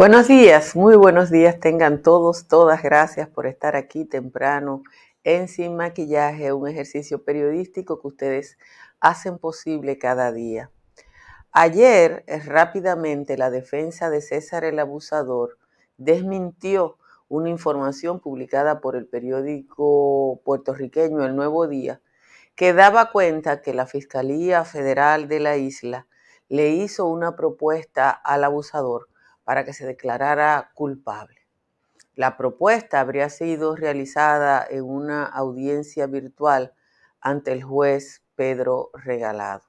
Buenos días, muy buenos días tengan todos, todas. Gracias por estar aquí temprano en Sin Maquillaje, un ejercicio periodístico que ustedes hacen posible cada día. Ayer, eh, rápidamente, la defensa de César el Abusador desmintió una información publicada por el periódico puertorriqueño El Nuevo Día, que daba cuenta que la Fiscalía Federal de la isla le hizo una propuesta al abusador para que se declarara culpable. La propuesta habría sido realizada en una audiencia virtual ante el juez Pedro Regalado.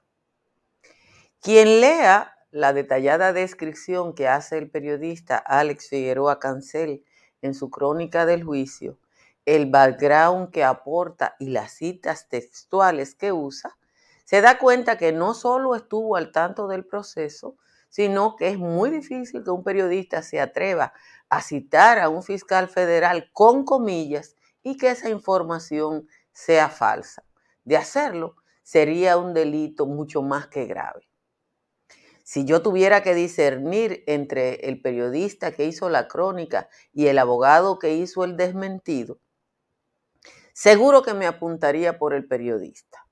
Quien lea la detallada descripción que hace el periodista Alex Figueroa Cancel en su crónica del juicio, el background que aporta y las citas textuales que usa, se da cuenta que no solo estuvo al tanto del proceso, sino que es muy difícil que un periodista se atreva a citar a un fiscal federal con comillas y que esa información sea falsa. De hacerlo, sería un delito mucho más que grave. Si yo tuviera que discernir entre el periodista que hizo la crónica y el abogado que hizo el desmentido, seguro que me apuntaría por el periodista.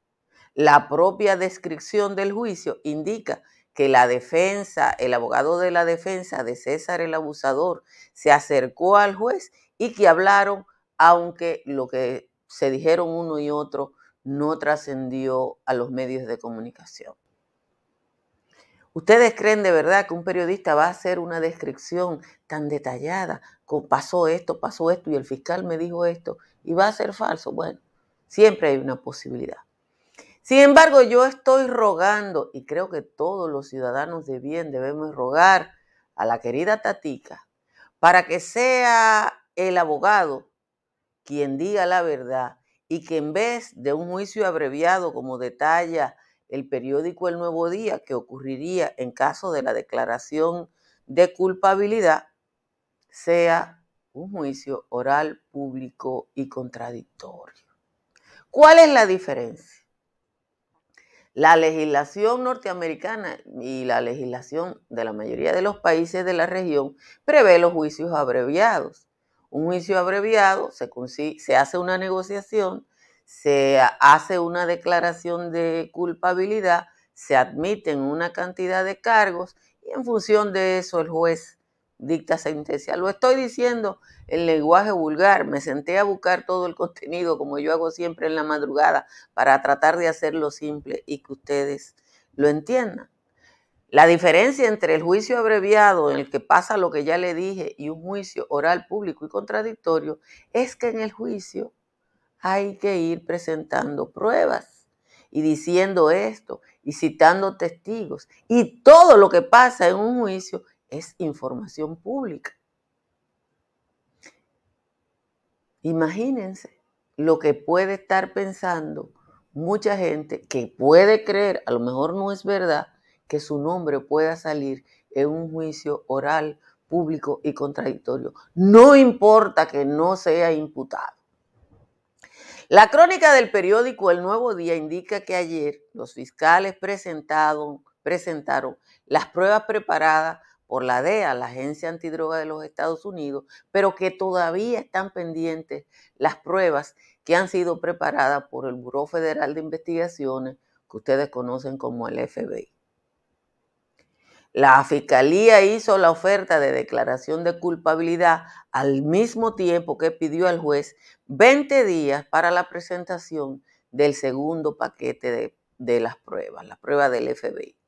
La propia descripción del juicio indica que la defensa, el abogado de la defensa de César el abusador, se acercó al juez y que hablaron, aunque lo que se dijeron uno y otro no trascendió a los medios de comunicación. ¿Ustedes creen de verdad que un periodista va a hacer una descripción tan detallada? Pasó esto, pasó esto y el fiscal me dijo esto y va a ser falso. Bueno, siempre hay una posibilidad. Sin embargo, yo estoy rogando, y creo que todos los ciudadanos de bien debemos rogar a la querida Tatica, para que sea el abogado quien diga la verdad y que en vez de un juicio abreviado como detalla el periódico El Nuevo Día que ocurriría en caso de la declaración de culpabilidad, sea un juicio oral, público y contradictorio. ¿Cuál es la diferencia? La legislación norteamericana y la legislación de la mayoría de los países de la región prevé los juicios abreviados. Un juicio abreviado se, se hace una negociación, se hace una declaración de culpabilidad, se admiten una cantidad de cargos y en función de eso el juez dicta sentencia. Lo estoy diciendo en lenguaje vulgar. Me senté a buscar todo el contenido como yo hago siempre en la madrugada para tratar de hacerlo simple y que ustedes lo entiendan. La diferencia entre el juicio abreviado en el que pasa lo que ya le dije y un juicio oral público y contradictorio es que en el juicio hay que ir presentando pruebas y diciendo esto y citando testigos. Y todo lo que pasa en un juicio es información pública. Imagínense lo que puede estar pensando mucha gente que puede creer, a lo mejor no es verdad, que su nombre pueda salir en un juicio oral, público y contradictorio. No importa que no sea imputado. La crónica del periódico El Nuevo Día indica que ayer los fiscales presentaron, presentaron las pruebas preparadas por la DEA, la Agencia Antidroga de los Estados Unidos, pero que todavía están pendientes las pruebas que han sido preparadas por el Buró Federal de Investigaciones, que ustedes conocen como el FBI. La Fiscalía hizo la oferta de declaración de culpabilidad al mismo tiempo que pidió al juez 20 días para la presentación del segundo paquete de, de las pruebas, la prueba del FBI.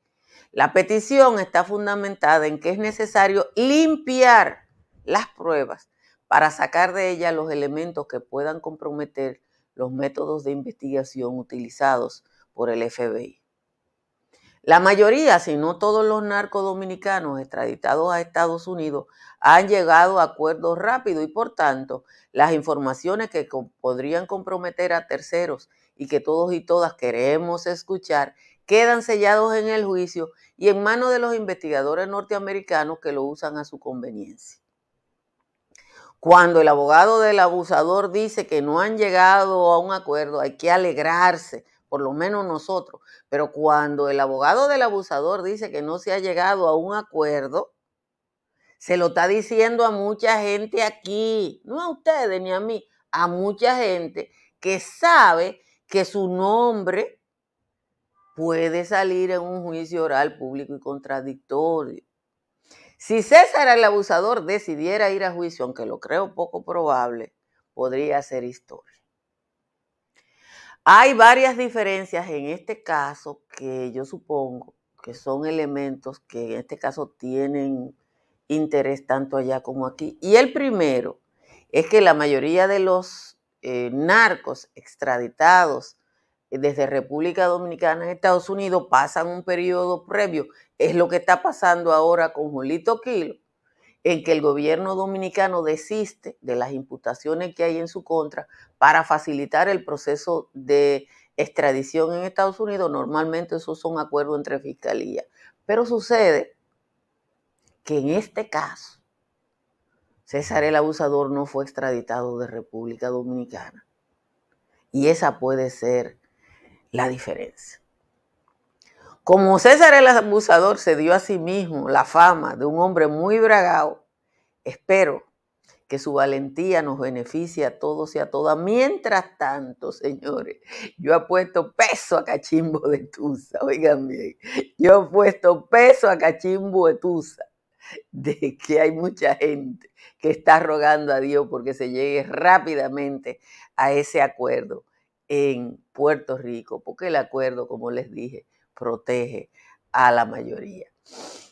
La petición está fundamentada en que es necesario limpiar las pruebas para sacar de ellas los elementos que puedan comprometer los métodos de investigación utilizados por el FBI. La mayoría, si no todos los narcos dominicanos extraditados a Estados Unidos han llegado a acuerdos rápidos y por tanto las informaciones que podrían comprometer a terceros y que todos y todas queremos escuchar quedan sellados en el juicio y en manos de los investigadores norteamericanos que lo usan a su conveniencia. Cuando el abogado del abusador dice que no han llegado a un acuerdo, hay que alegrarse, por lo menos nosotros. Pero cuando el abogado del abusador dice que no se ha llegado a un acuerdo, se lo está diciendo a mucha gente aquí, no a ustedes ni a mí, a mucha gente que sabe que su nombre puede salir en un juicio oral público y contradictorio. Si César el abusador decidiera ir a juicio, aunque lo creo poco probable, podría ser historia. Hay varias diferencias en este caso que yo supongo que son elementos que en este caso tienen interés tanto allá como aquí. Y el primero es que la mayoría de los eh, narcos extraditados desde República Dominicana a Estados Unidos pasan un periodo previo. Es lo que está pasando ahora con Julito Quilo, en que el gobierno dominicano desiste de las imputaciones que hay en su contra para facilitar el proceso de extradición en Estados Unidos. Normalmente esos son acuerdos entre fiscalía. Pero sucede que en este caso, César el Abusador no fue extraditado de República Dominicana. Y esa puede ser la diferencia. Como César el abusador se dio a sí mismo la fama de un hombre muy bragado, espero que su valentía nos beneficie a todos y a todas. Mientras tanto, señores, yo he puesto peso a Cachimbo de Tusa, oigan bien, yo he puesto peso a Cachimbo de Tusa, de que hay mucha gente que está rogando a Dios porque se llegue rápidamente a ese acuerdo en Puerto Rico, porque el acuerdo, como les dije, protege a la mayoría.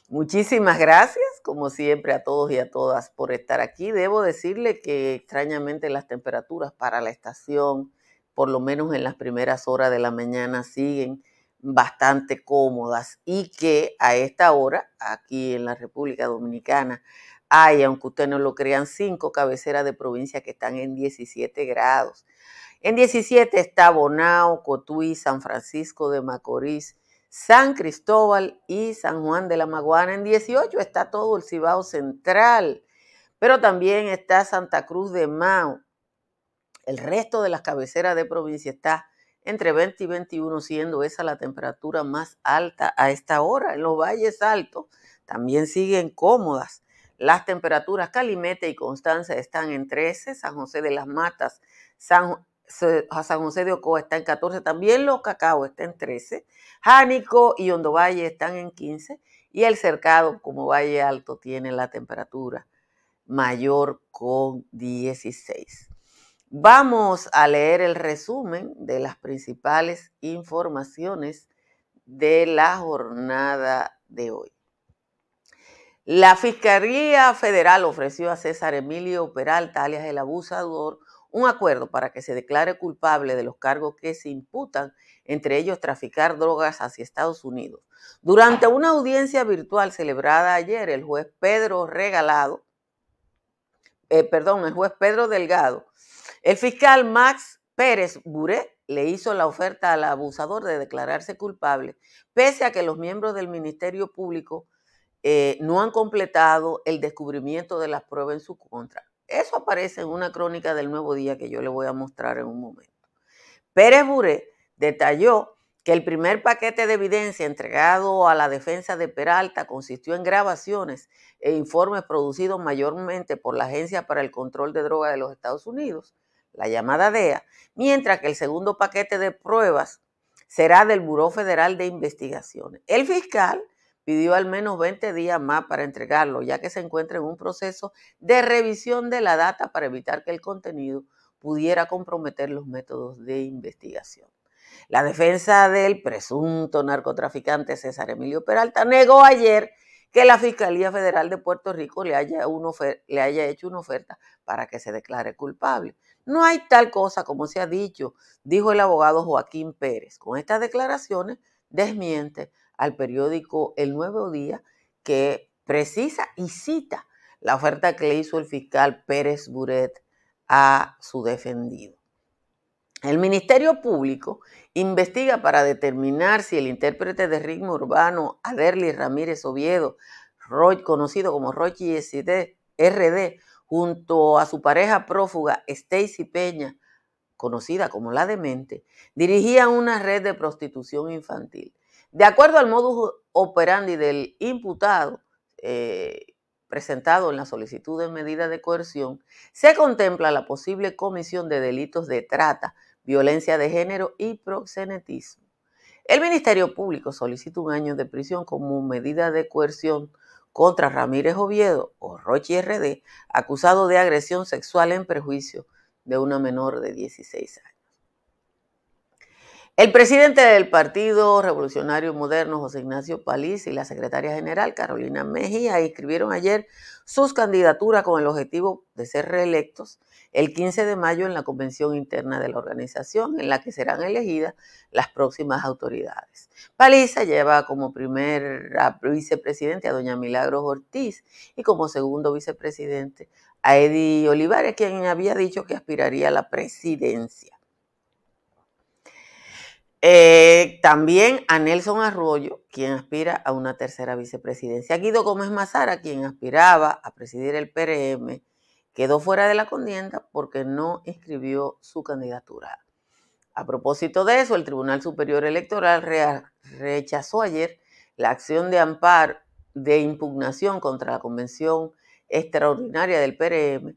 Muchísimas gracias, como siempre, a todos y a todas por estar aquí. Debo decirle que extrañamente las temperaturas para la estación, por lo menos en las primeras horas de la mañana, siguen bastante cómodas y que a esta hora, aquí en la República Dominicana, hay, aunque ustedes no lo crean, cinco cabeceras de provincia que están en 17 grados. En 17 está Bonao, Cotuí, San Francisco de Macorís, San Cristóbal y San Juan de la Maguana. En 18 está todo el Cibao Central, pero también está Santa Cruz de Mao. El resto de las cabeceras de provincia está entre 20 y 21, siendo esa la temperatura más alta a esta hora. En los valles altos también siguen cómodas. Las temperaturas Calimete y Constanza están en 13, San José de las Matas, San, San José de Ocoa está en 14, también Los Cacao está en 13, Jánico y Hondo Valle están en 15 y el Cercado como Valle Alto tiene la temperatura mayor con 16. Vamos a leer el resumen de las principales informaciones de la jornada de hoy. La Fiscalía Federal ofreció a César Emilio Peralta, alias el abusador, un acuerdo para que se declare culpable de los cargos que se imputan, entre ellos traficar drogas hacia Estados Unidos. Durante una audiencia virtual celebrada ayer, el juez Pedro Regalado, eh, perdón, el juez Pedro Delgado, el fiscal Max Pérez Buré le hizo la oferta al abusador de declararse culpable, pese a que los miembros del Ministerio Público eh, no han completado el descubrimiento de las pruebas en su contra. Eso aparece en una crónica del Nuevo Día que yo le voy a mostrar en un momento. Pérez Buré detalló que el primer paquete de evidencia entregado a la defensa de Peralta consistió en grabaciones e informes producidos mayormente por la Agencia para el Control de Drogas de los Estados Unidos, la llamada DEA, mientras que el segundo paquete de pruebas será del Buró Federal de Investigaciones. El fiscal pidió al menos 20 días más para entregarlo, ya que se encuentra en un proceso de revisión de la data para evitar que el contenido pudiera comprometer los métodos de investigación. La defensa del presunto narcotraficante César Emilio Peralta negó ayer que la Fiscalía Federal de Puerto Rico le haya, le haya hecho una oferta para que se declare culpable. No hay tal cosa como se ha dicho, dijo el abogado Joaquín Pérez. Con estas declaraciones desmiente al periódico El Nuevo Día que precisa y cita la oferta que le hizo el fiscal Pérez Buret a su defendido. El Ministerio Público investiga para determinar si el intérprete de ritmo urbano Aderly Ramírez Oviedo, conocido como Rochi RD, junto a su pareja prófuga Stacy Peña, conocida como la demente, dirigía una red de prostitución infantil. De acuerdo al modus operandi del imputado, eh, presentado en la solicitud de medida de coerción, se contempla la posible comisión de delitos de trata, violencia de género y proxenetismo. El Ministerio Público solicita un año de prisión como medida de coerción contra Ramírez Oviedo o Rochi RD, acusado de agresión sexual en perjuicio de una menor de 16 años. El presidente del Partido Revolucionario Moderno, José Ignacio Paliz, y la secretaria general, Carolina Mejía, inscribieron ayer sus candidaturas con el objetivo de ser reelectos el 15 de mayo en la convención interna de la organización, en la que serán elegidas las próximas autoridades. Paliza lleva como primer vicepresidente a doña Milagros Ortiz y como segundo vicepresidente a Eddie Olivares, quien había dicho que aspiraría a la presidencia. Eh, también a Nelson Arroyo, quien aspira a una tercera vicepresidencia. Guido Gómez Mazara, quien aspiraba a presidir el PRM, quedó fuera de la contienda porque no inscribió su candidatura. A propósito de eso, el Tribunal Superior Electoral rechazó ayer la acción de amparo de impugnación contra la Convención Extraordinaria del PRM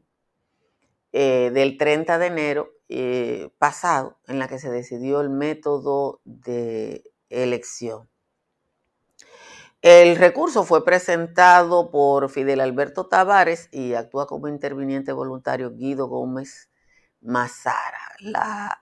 eh, del 30 de enero eh, pasado, en la que se decidió el método de elección. El recurso fue presentado por Fidel Alberto Tavares y actúa como interviniente voluntario Guido Gómez Mazara.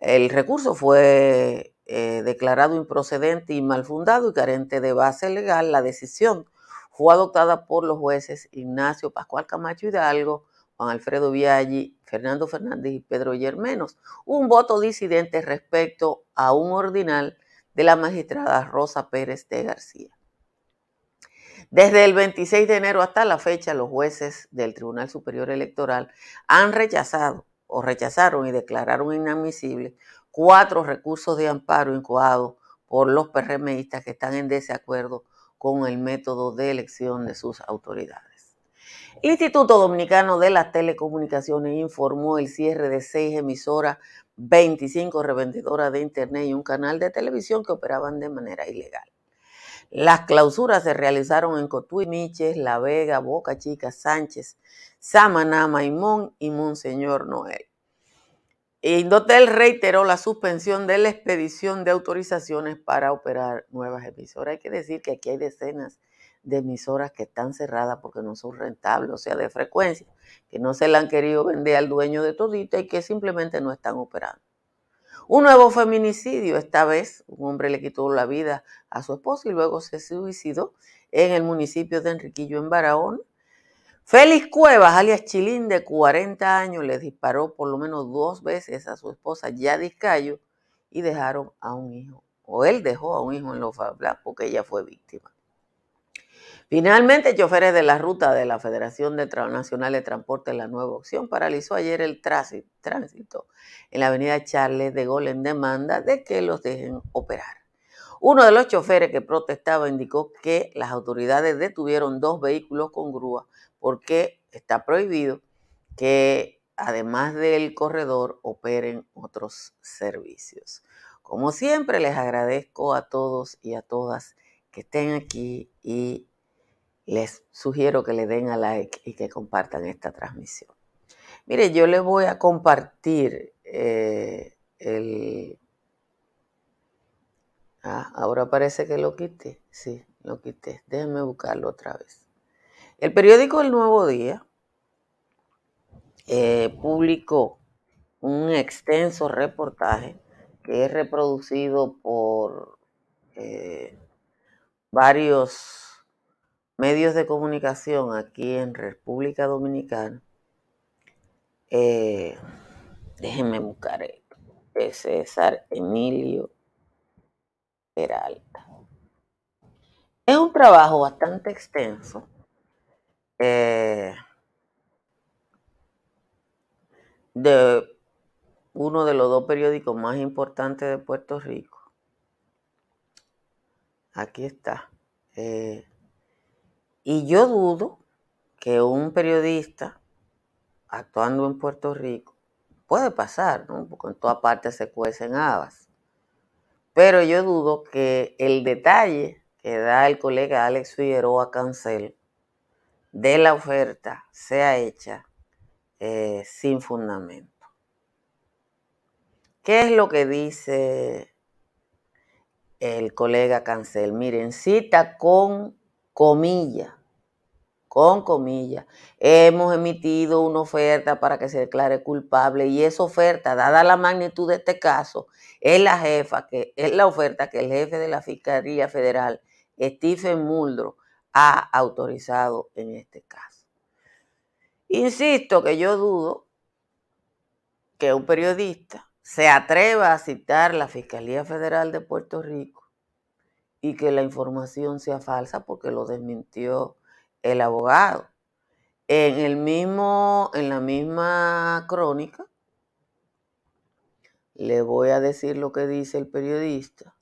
el recurso fue eh, declarado improcedente y mal fundado y carente de base legal. La decisión fue adoptada por los jueces Ignacio Pascual Camacho Hidalgo, Juan Alfredo Viaggi, Fernando Fernández y Pedro Yermenos, un voto disidente respecto a un ordinal de la magistrada Rosa Pérez de García. Desde el 26 de enero hasta la fecha, los jueces del Tribunal Superior Electoral han rechazado o rechazaron y declararon inadmisibles cuatro recursos de amparo incoados por los PRMistas que están en desacuerdo con el método de elección de sus autoridades. El Instituto Dominicano de las Telecomunicaciones informó el cierre de seis emisoras, 25 revendedoras de Internet y un canal de televisión que operaban de manera ilegal. Las clausuras se realizaron en Cotuí, Miches, La Vega, Boca Chica, Sánchez, Samaná, Maimón y Monseñor Noel. Indotel reiteró la suspensión de la expedición de autorizaciones para operar nuevas emisoras. Hay que decir que aquí hay decenas de emisoras que están cerradas porque no son rentables, o sea, de frecuencia, que no se la han querido vender al dueño de todita y que simplemente no están operando. Un nuevo feminicidio, esta vez un hombre le quitó la vida a su esposa y luego se suicidó en el municipio de Enriquillo, en Barahona. Félix Cuevas, alias Chilín, de 40 años, le disparó por lo menos dos veces a su esposa Yadis Cayo y dejaron a un hijo, o él dejó a un hijo en los porque ella fue víctima. Finalmente, choferes de la ruta de la Federación Nacional de Transporte La Nueva Opción paralizó ayer el tránsito en la avenida Charles de Gaulle en demanda de que los dejen operar. Uno de los choferes que protestaba indicó que las autoridades detuvieron dos vehículos con grúa porque está prohibido que además del corredor operen otros servicios. Como siempre, les agradezco a todos y a todas que estén aquí y les sugiero que le den a like y que compartan esta transmisión. Mire, yo les voy a compartir eh, el... Ah, ahora parece que lo quité. Sí, lo quité. Déjenme buscarlo otra vez. El periódico El Nuevo Día eh, publicó un extenso reportaje que es reproducido por eh, varios medios de comunicación aquí en República Dominicana, eh, déjenme buscar esto, César Emilio Peralta. Es un trabajo bastante extenso. Eh, de uno de los dos periódicos más importantes de Puerto Rico. Aquí está. Eh, y yo dudo que un periodista actuando en Puerto Rico puede pasar, ¿no? Porque en todas partes se cuecen habas. Pero yo dudo que el detalle que da el colega Alex Figueroa Cancel de la oferta sea hecha eh, sin fundamento. ¿Qué es lo que dice el colega Cancel? Miren, cita con comillas, con comillas. Hemos emitido una oferta para que se declare culpable y esa oferta, dada la magnitud de este caso, es la jefa, que es la oferta que el jefe de la Fiscalía Federal, Stephen Muldrow, ha autorizado en este caso. Insisto que yo dudo que un periodista se atreva a citar la Fiscalía Federal de Puerto Rico y que la información sea falsa porque lo desmintió el abogado. En el mismo, en la misma crónica, le voy a decir lo que dice el periodista.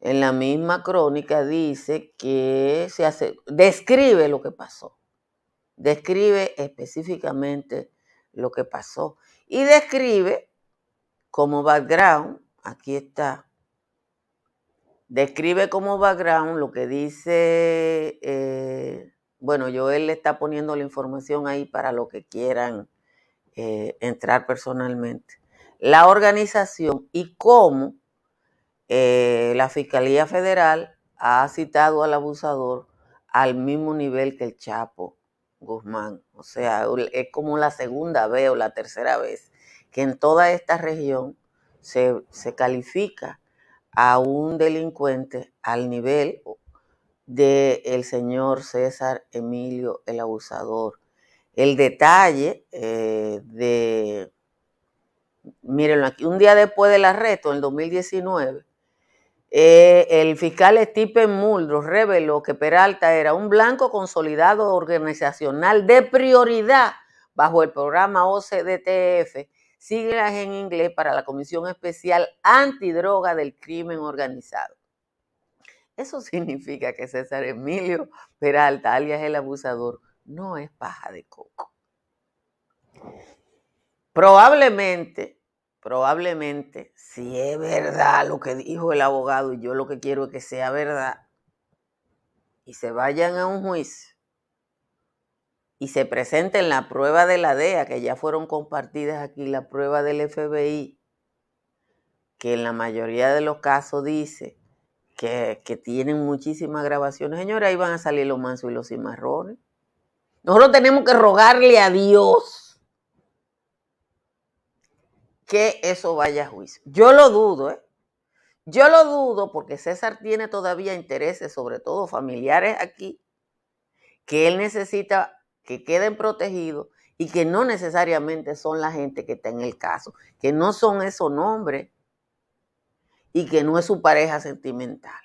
En la misma crónica dice que se hace, describe lo que pasó. Describe específicamente lo que pasó. Y describe como background, aquí está, describe como background lo que dice, eh, bueno, Joel le está poniendo la información ahí para lo que quieran eh, entrar personalmente. La organización y cómo eh, la Fiscalía Federal ha citado al abusador al mismo nivel que el Chapo Guzmán. O sea, es como la segunda vez o la tercera vez que en toda esta región se, califica a un delincuente al nivel del señor César Emilio el abusador. El detalle eh, de, mírenlo aquí, un día después del arresto, en el 2019, eh, el fiscal Stephen Muldrow reveló que Peralta era un blanco consolidado organizacional de prioridad bajo el programa OCDTF siglas en inglés para la Comisión Especial Antidroga del Crimen Organizado. Eso significa que César Emilio Peralta, alias el abusador, no es paja de coco. Probablemente, probablemente, si es verdad lo que dijo el abogado, y yo lo que quiero es que sea verdad, y se vayan a un juicio y se presenten la prueba de la DEA, que ya fueron compartidas aquí, la prueba del FBI, que en la mayoría de los casos dice que, tienen muchísimas grabaciones. Señora, ahí van a salir los mansos y los cimarrones. Nosotros tenemos que rogarle a Dios que eso vaya a juicio. Yo lo dudo, ¿eh? Yo lo dudo porque César tiene todavía intereses, sobre todo familiares aquí, que él necesita que queden protegidos y que no necesariamente son la gente que está en el caso, que no son esos nombres y que no es su pareja sentimental.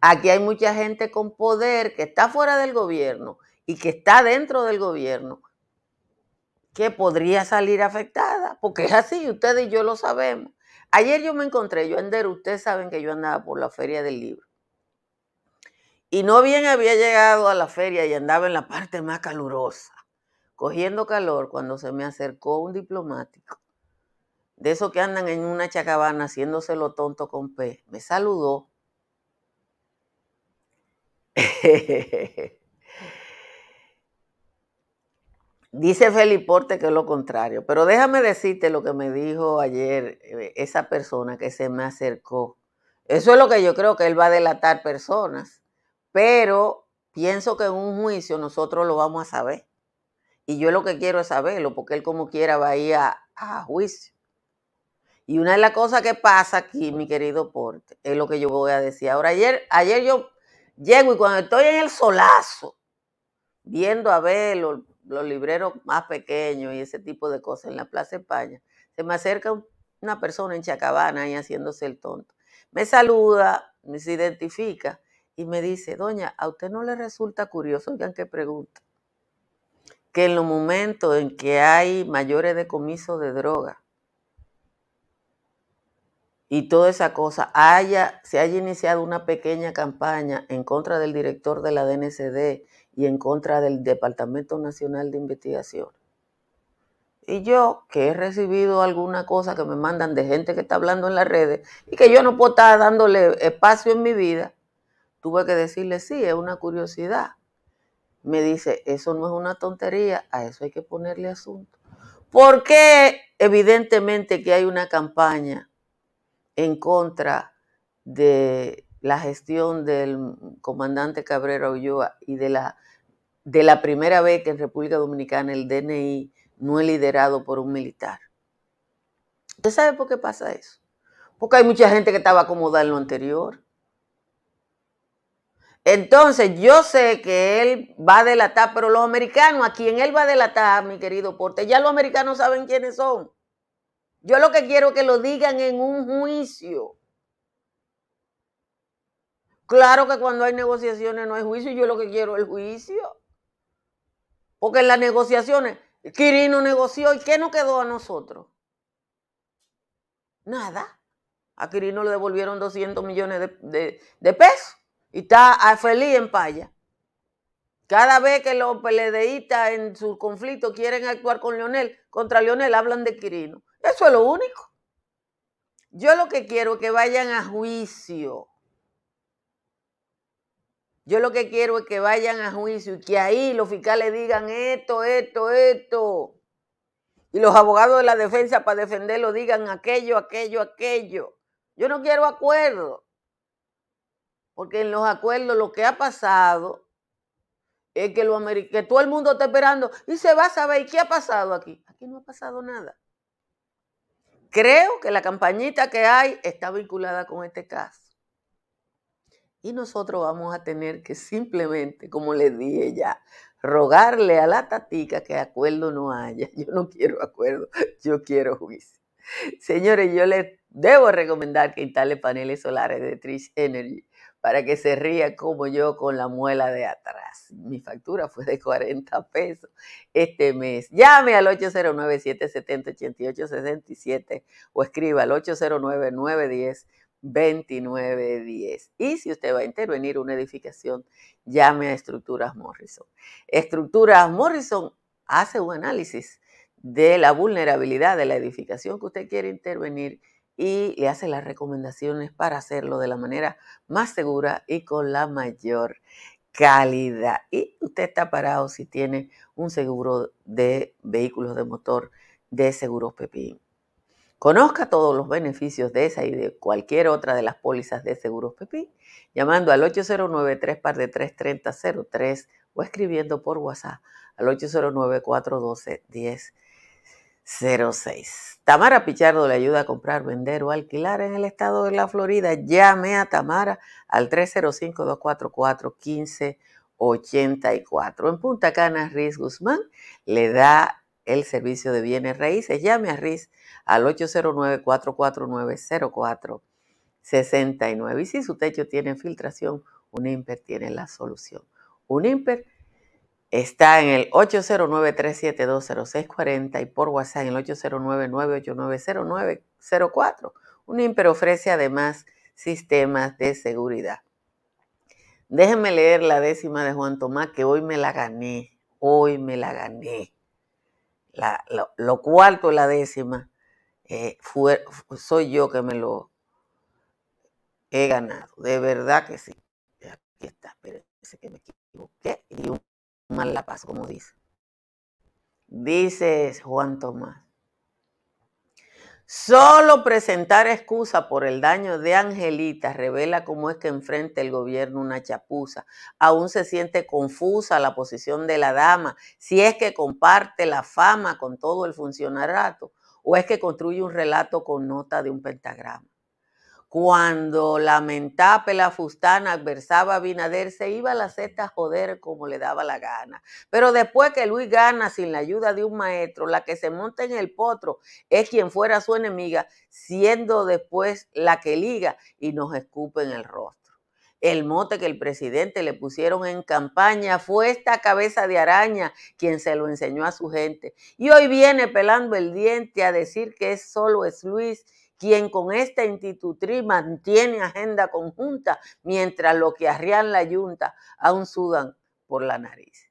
Aquí hay mucha gente con poder que está fuera del gobierno y que está dentro del gobierno que podría salir afectada, porque es así, ustedes y yo lo sabemos. Ayer yo me encontré, yo en ustedes saben que yo andaba por la feria del libro. Y no bien había llegado a la feria y andaba en la parte más calurosa, cogiendo calor, cuando se me acercó un diplomático, de esos que andan en una chacabana haciéndose lo tonto con pez, me saludó. Dice Feliporte que es lo contrario, pero déjame decirte lo que me dijo ayer eh, esa persona que se me acercó. Eso es lo que yo creo que él va a delatar personas pero pienso que en un juicio nosotros lo vamos a saber. Y yo lo que quiero es saberlo, porque él como quiera va a ir a, juicio. Y una de las cosas que pasa aquí, mi querido Porte, es lo que yo voy a decir. Ahora, ayer, ayer yo llego y cuando estoy en el solazo, viendo a ver los, libreros más pequeños y ese tipo de cosas en la Plaza España, se me acerca una persona en Chacabana ahí haciéndose el tonto. Me saluda, me se identifica y me dice, doña, ¿a usted no le resulta curioso? Oigan qué pregunta. Que en los momentos en que hay mayores decomisos de droga y toda esa cosa, haya, se haya iniciado una pequeña campaña en contra del director de la DNCD y en contra del Departamento Nacional de Investigación. Y yo, que he recibido alguna cosa que me mandan de gente que está hablando en las redes y que yo no puedo estar dándole espacio en mi vida, tuve que decirle, sí, es una curiosidad. Me dice, eso no es una tontería, a eso hay que ponerle asunto. Porque evidentemente que hay una campaña en contra de la gestión del comandante Cabrera Ulloa y de la, de la primera vez que en República Dominicana el DNI no es liderado por un militar. ¿Usted sabe por qué pasa eso? Porque hay mucha gente que estaba acomodada en lo anterior. Entonces, yo sé que él va a delatar, pero los americanos, a quien él va a delatar, mi querido Porte, ya los americanos saben quiénes son. Yo lo que quiero es que lo digan en un juicio. Claro que cuando hay negociaciones no hay juicio, yo lo que quiero es el juicio. Porque en las negociaciones, Quirino negoció y ¿qué nos quedó a nosotros? Nada. A Quirino le devolvieron 200 millones de pesos. Y está feliz en paya. Cada vez que los peledeístas en su conflicto quieren actuar con Leonel, contra Leonel hablan de Quirino. Eso es lo único. Yo lo que quiero es que vayan a juicio. Yo lo que quiero es que vayan a juicio y que ahí los fiscales digan esto, esto, esto. Y los abogados de la defensa para defenderlo digan aquello, aquello, aquello. Yo no quiero acuerdo. Porque en los acuerdos lo que ha pasado es que, lo que todo el mundo está esperando y se va a saber qué ha pasado aquí. Aquí no ha pasado nada. Creo que la campañita que hay está vinculada con este caso. Y nosotros vamos a tener que simplemente, como les dije ya, rogarle a la tatica que acuerdo no haya. Yo no quiero acuerdo, yo quiero juicio. Señores, yo les debo recomendar que instale paneles solares de Trish Energy para que se ría como yo con la muela de atrás. Mi factura fue de 40 pesos este mes. Llame al 809-770-8867 o escriba al 809-910-2910. Y si usted va a intervenir una edificación, llame a Estructuras Morrison. Estructuras Morrison hace un análisis de la vulnerabilidad de la edificación que usted quiere intervenir y le hace las recomendaciones para hacerlo de la manera más segura y con la mayor calidad. Y usted está parado si tiene un seguro de vehículos de motor de Seguros Pepín. Conozca todos los beneficios de esa y de cualquier otra de las pólizas de Seguros Pepín llamando al 809 3 de 33003 o escribiendo por WhatsApp al 809 412 10 06. Tamara Pichardo le ayuda a comprar, vender o alquilar en el estado de la Florida. Llame a Tamara al 305-244-1584. En Punta Cana, Riz Guzmán le da el servicio de bienes raíces. Llame a Riz al 809-449-0469. Y si su techo tiene filtración, un IMPER tiene la solución. Un IMPER Está en el 809-372-0640 y por WhatsApp en el 809-989-0904. Unimper ofrece además sistemas de seguridad. Déjenme leer la décima de Juan Tomás, que hoy me la gané. Hoy me la gané. lo, cuarto, la décima, eh, soy yo que me lo he ganado. De verdad que sí. Aquí está, espérense que me equivoqué. Y un mal la paz, como dice. Dice Juan Tomás. Solo presentar excusa por el daño de Angelita revela cómo es que enfrenta el gobierno una chapuza. Aún se siente confusa la posición de la dama, si es que comparte la fama con todo el funcionarato o es que construye un relato con nota de un pentagrama. Cuando la mentape, la fustana, adversaba a se iba a la cesta a joder como le daba la gana. Pero después que Luis gana sin la ayuda de un maestro, la que se monta en el potro es quien fuera su enemiga, siendo después la que liga y nos escupe en el rostro. El mote que el presidente le pusieron en campaña fue esta cabeza de araña quien se lo enseñó a su gente. Y hoy viene pelando el diente a decir que es solo es Luis quien con esta institutriz mantiene agenda conjunta, mientras lo que arrean la yunta aún sudan por la nariz.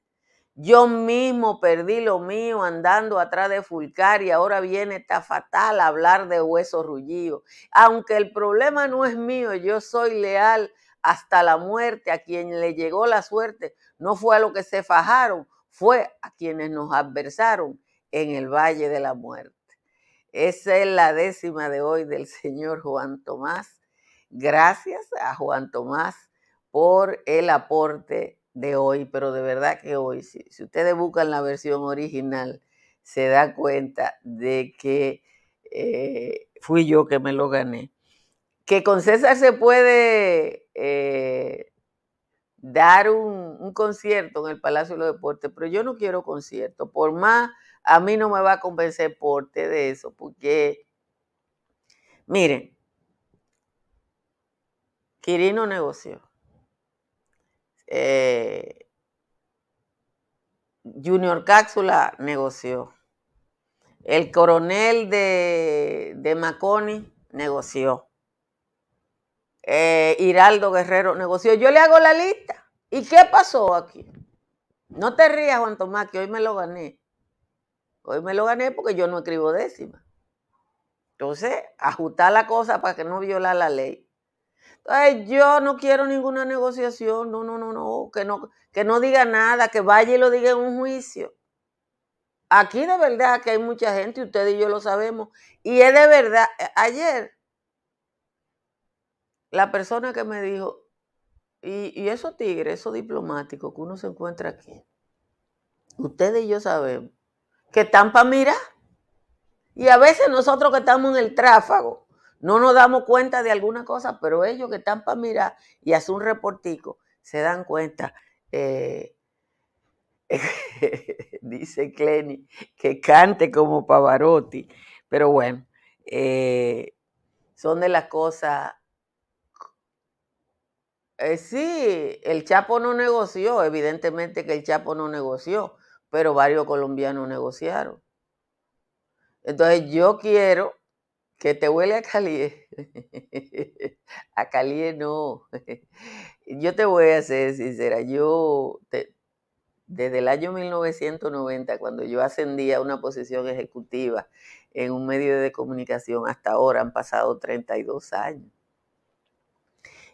Yo mismo perdí lo mío andando atrás de Fulcar y ahora viene esta fatal hablar de hueso rullido. Aunque el problema no es mío, yo soy leal hasta la muerte. A quien le llegó la suerte no fue a lo que se fajaron, fue a quienes nos adversaron en el Valle de la Muerte. Esa es la décima de hoy del señor Juan Tomás. Gracias a Juan Tomás por el aporte de hoy, pero de verdad que hoy, si, ustedes buscan la versión original, se da cuenta de que eh, fui yo que me lo gané. Que con César se puede eh, dar un, concierto en el Palacio de los Deportes, pero yo no quiero concierto, por más a mí no me va a convencer porte de eso, porque, miren, Quirino negoció. Eh, Junior Cápsula negoció. El coronel de, de Maconi negoció. Eh, Hiraldo Guerrero negoció. Yo le hago la lista. ¿Y qué pasó aquí? No te rías, Juan Tomás, que hoy me lo gané. Hoy me lo gané porque yo no escribo décima. Entonces, ajustar la cosa para que no viola la ley. Entonces, yo no quiero ninguna negociación, no, no, no, no, que no, que no diga nada, que vaya y lo diga en un juicio. Aquí de verdad que hay mucha gente, ustedes y yo lo sabemos, y es de verdad, ayer, la persona que me dijo, y, y esos tigres, esos diplomáticos que uno se encuentra aquí, ustedes y yo sabemos que están para mirar. Y a veces nosotros que estamos en el tráfago no nos damos cuenta de alguna cosa, pero ellos que están para mirar y hacen un reportico se dan cuenta. Eh, dice Clenny que cante como Pavarotti, pero bueno, eh, son de las cosas. Eh, sí, el Chapo no negoció, evidentemente que el Chapo no negoció, pero varios colombianos negociaron. Entonces yo quiero que te huele a Calié. a Calié no. yo te voy a ser sincera, yo desde el año 1990, cuando yo ascendí a una posición ejecutiva en un medio de comunicación, hasta ahora han pasado 32 años.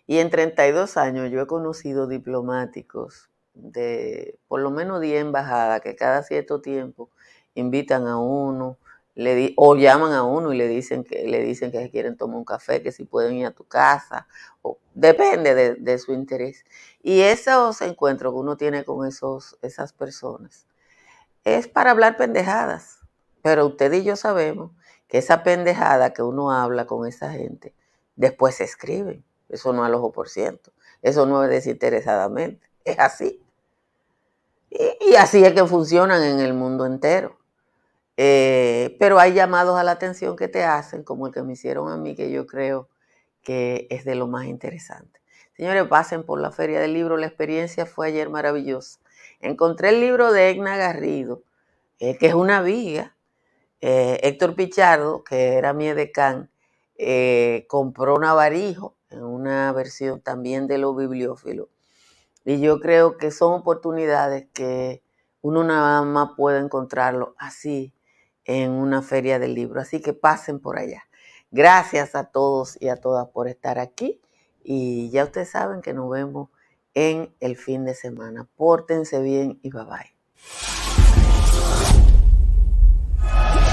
Y en 32 años yo he conocido diplomáticos de por lo menos 10 embajadas que cada cierto tiempo invitan a uno le o llaman a uno y le dicen que le dicen que quieren tomar un café, que si pueden ir a tu casa, o, depende de, su interés. Y esos encuentros que uno tiene con esos, esas personas es para hablar pendejadas. Pero usted y yo sabemos que esa pendejada que uno habla con esa gente, después se escribe. Eso no al ojo por ciento. Eso no es desinteresadamente. Es así. Y, así es que funcionan en el mundo entero. Eh, pero hay llamados a la atención que te hacen, como el que me hicieron a mí, que yo creo que es de lo más interesante. Señores, pasen por la Feria del Libro. La experiencia fue ayer maravillosa. Encontré el libro de Egna Garrido, eh, que es una viga. Eh, Héctor Pichardo, que era mi edecán, compró Navarijo en una versión también de los bibliófilos y yo creo que son oportunidades que uno nada más puede encontrarlo así en una feria del libro. Así que pasen por allá. Gracias a todos y a todas por estar aquí. Y ya ustedes saben que nos vemos en el fin de semana. Pórtense bien y bye bye.